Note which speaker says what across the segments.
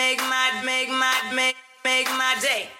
Speaker 1: make my. Make my, make, make my day.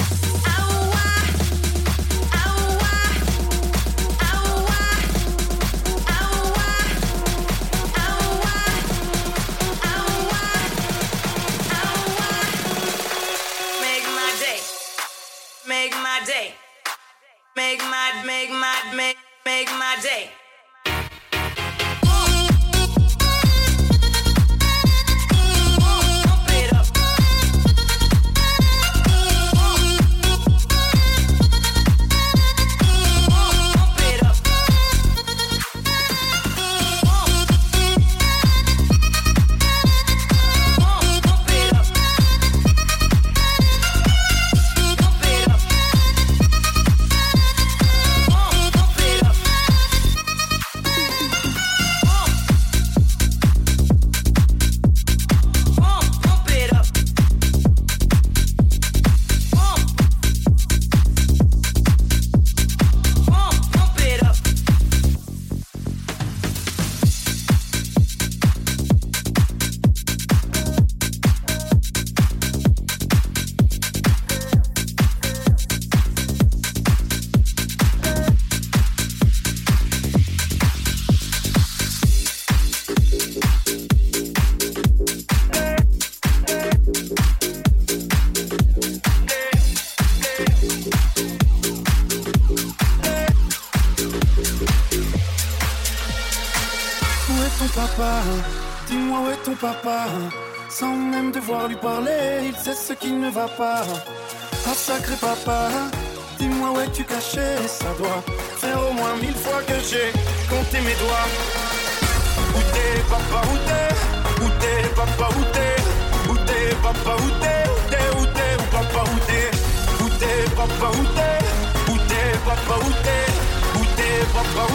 Speaker 1: Make my make my make make my day.
Speaker 2: Où est ton papa Dis-moi où est ton papa Sans même devoir lui parler, il sait ce qui ne va pas. Ah sacré papa, dis-moi où es-tu caché? Ça doit faire au moins mille fois que j'ai compté mes doigts. Où t'es papa, où t'es? Où t'es papa, où t'es? Où t'es papa, où t'es? Où t'es, où t'es, où papa, où t'es? Où t'es papa, où t'es? T'es papa, où t'es? tes propres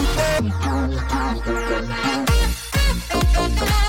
Speaker 2: routes.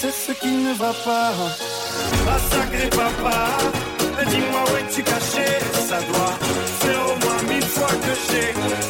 Speaker 2: Sait ce qui ne va pas. Ah sacré papa, dis-moi où es-tu caché? Ça doit faire au moins mille fois que j'ai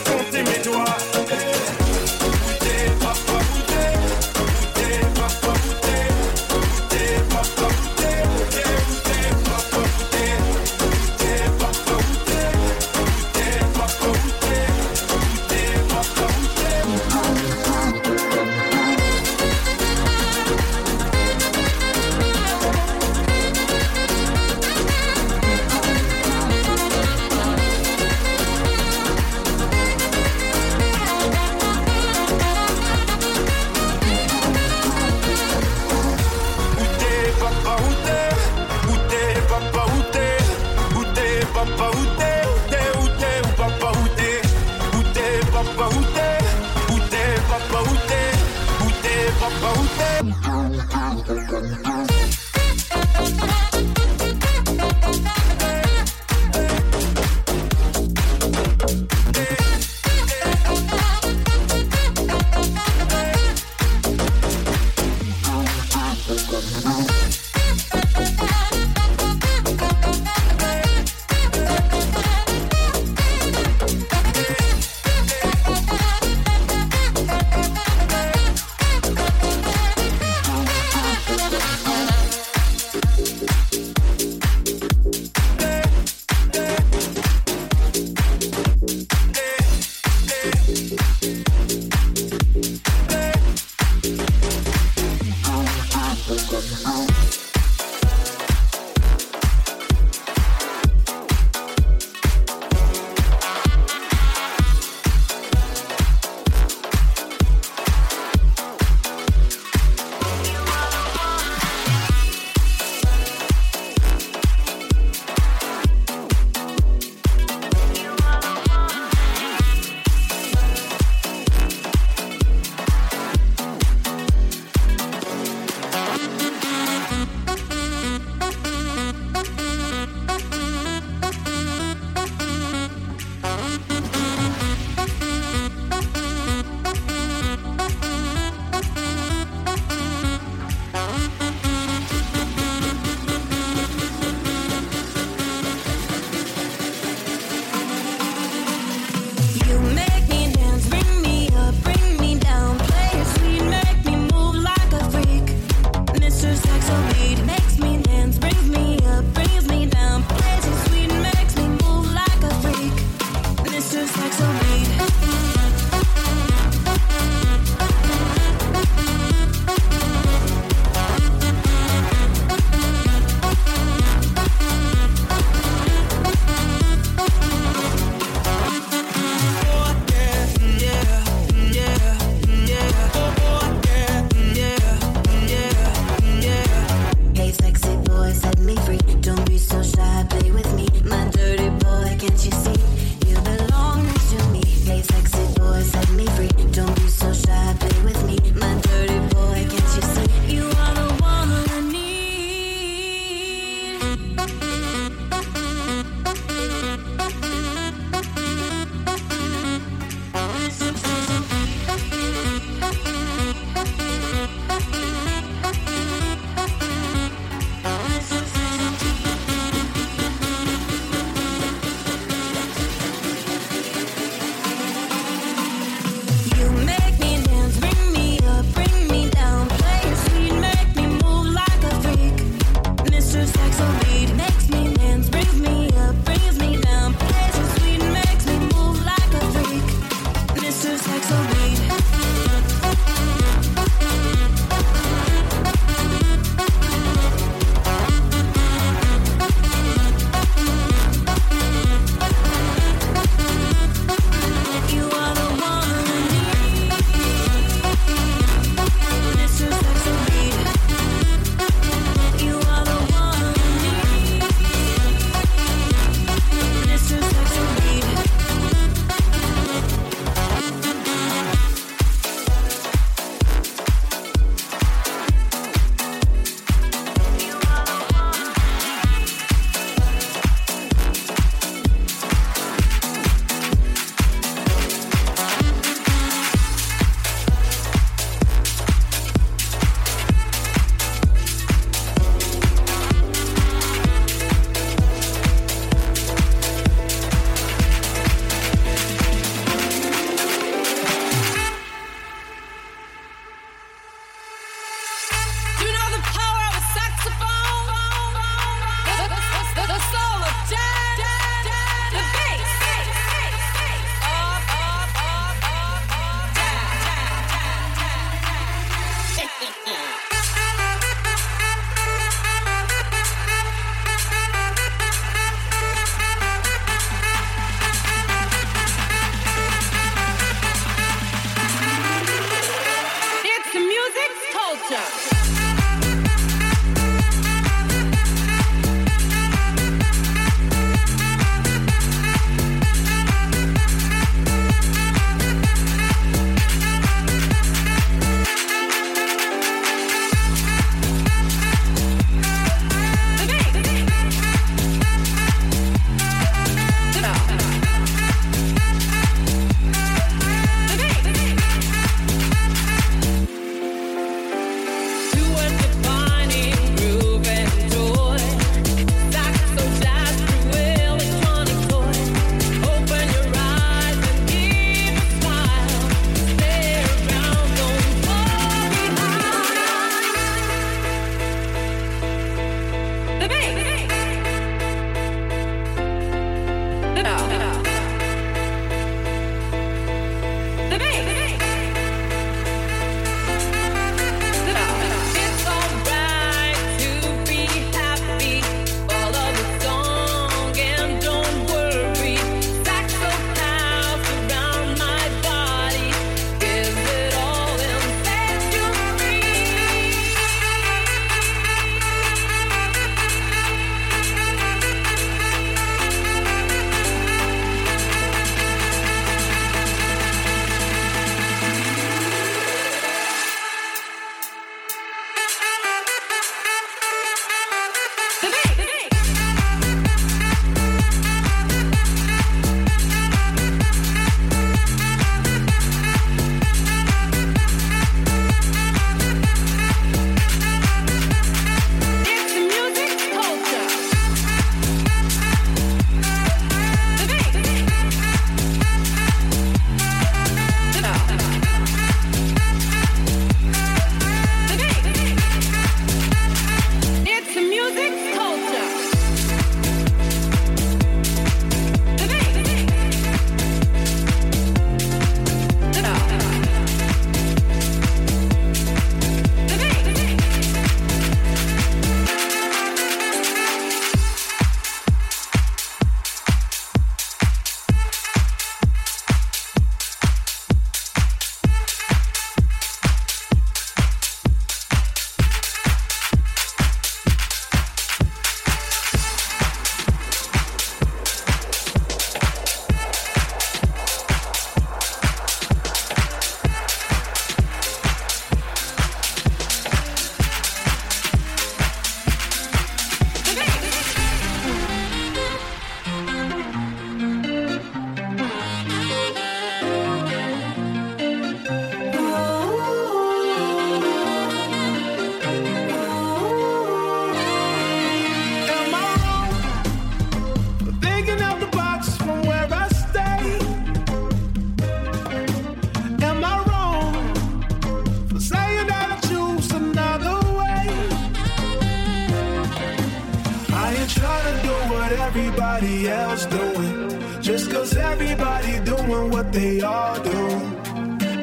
Speaker 2: doing. Just
Speaker 3: cause
Speaker 4: everybody doing what they all do.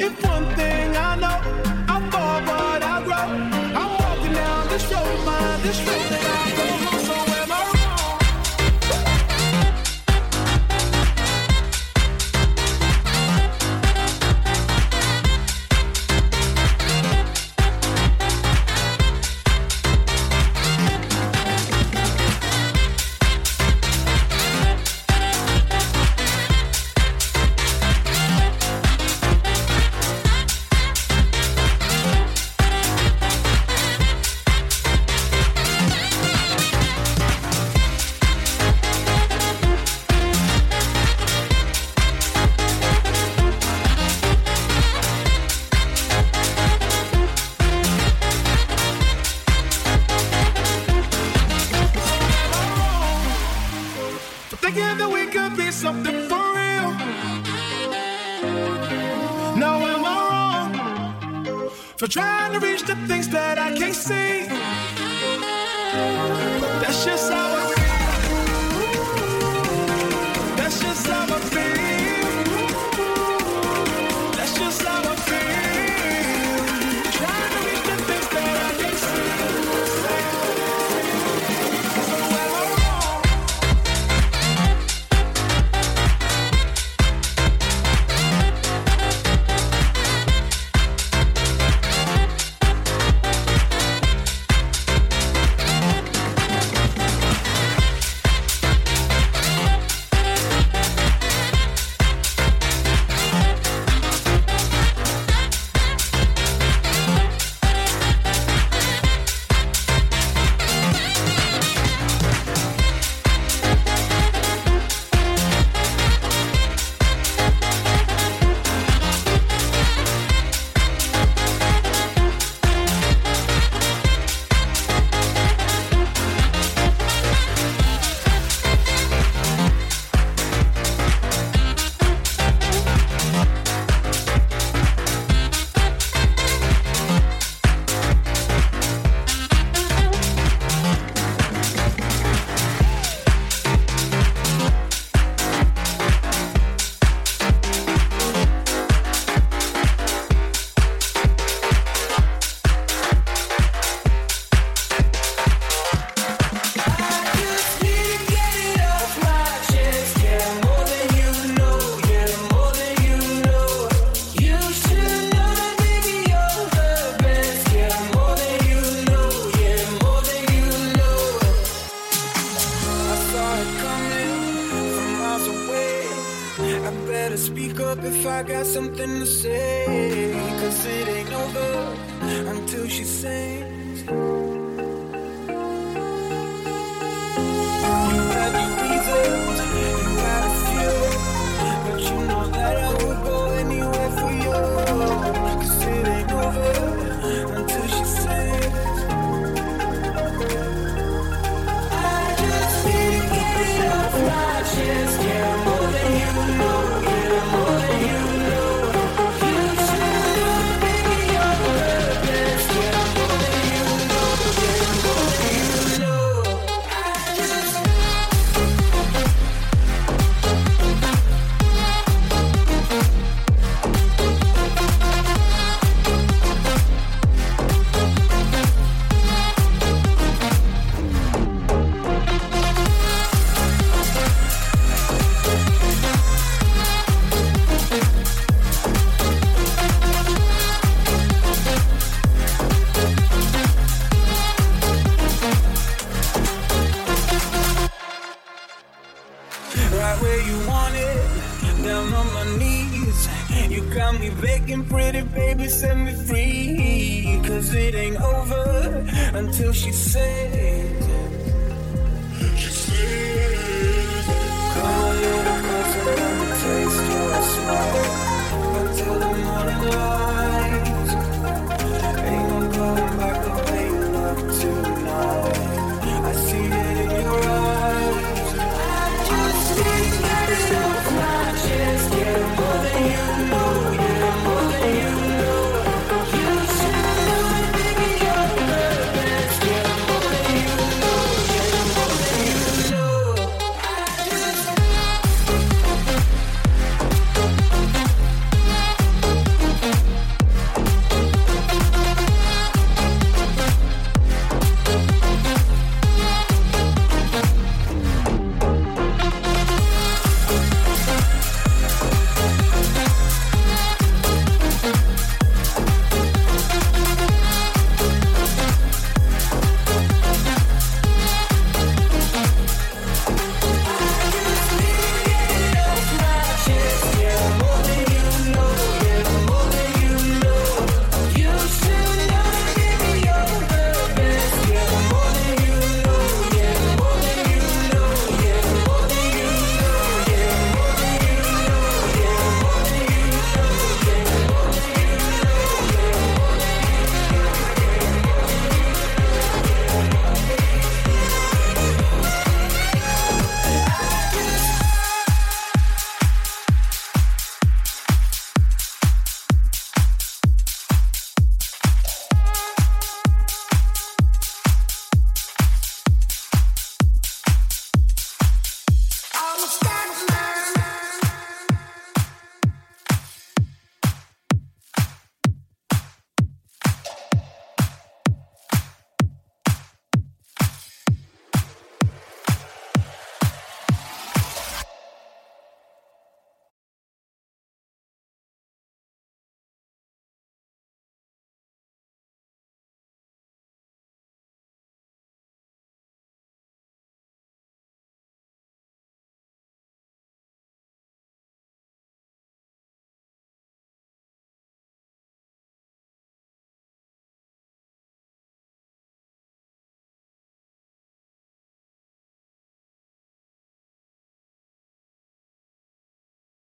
Speaker 4: If one thing I know, I fall but I grow. I'm walking down this road, mind this road that I go.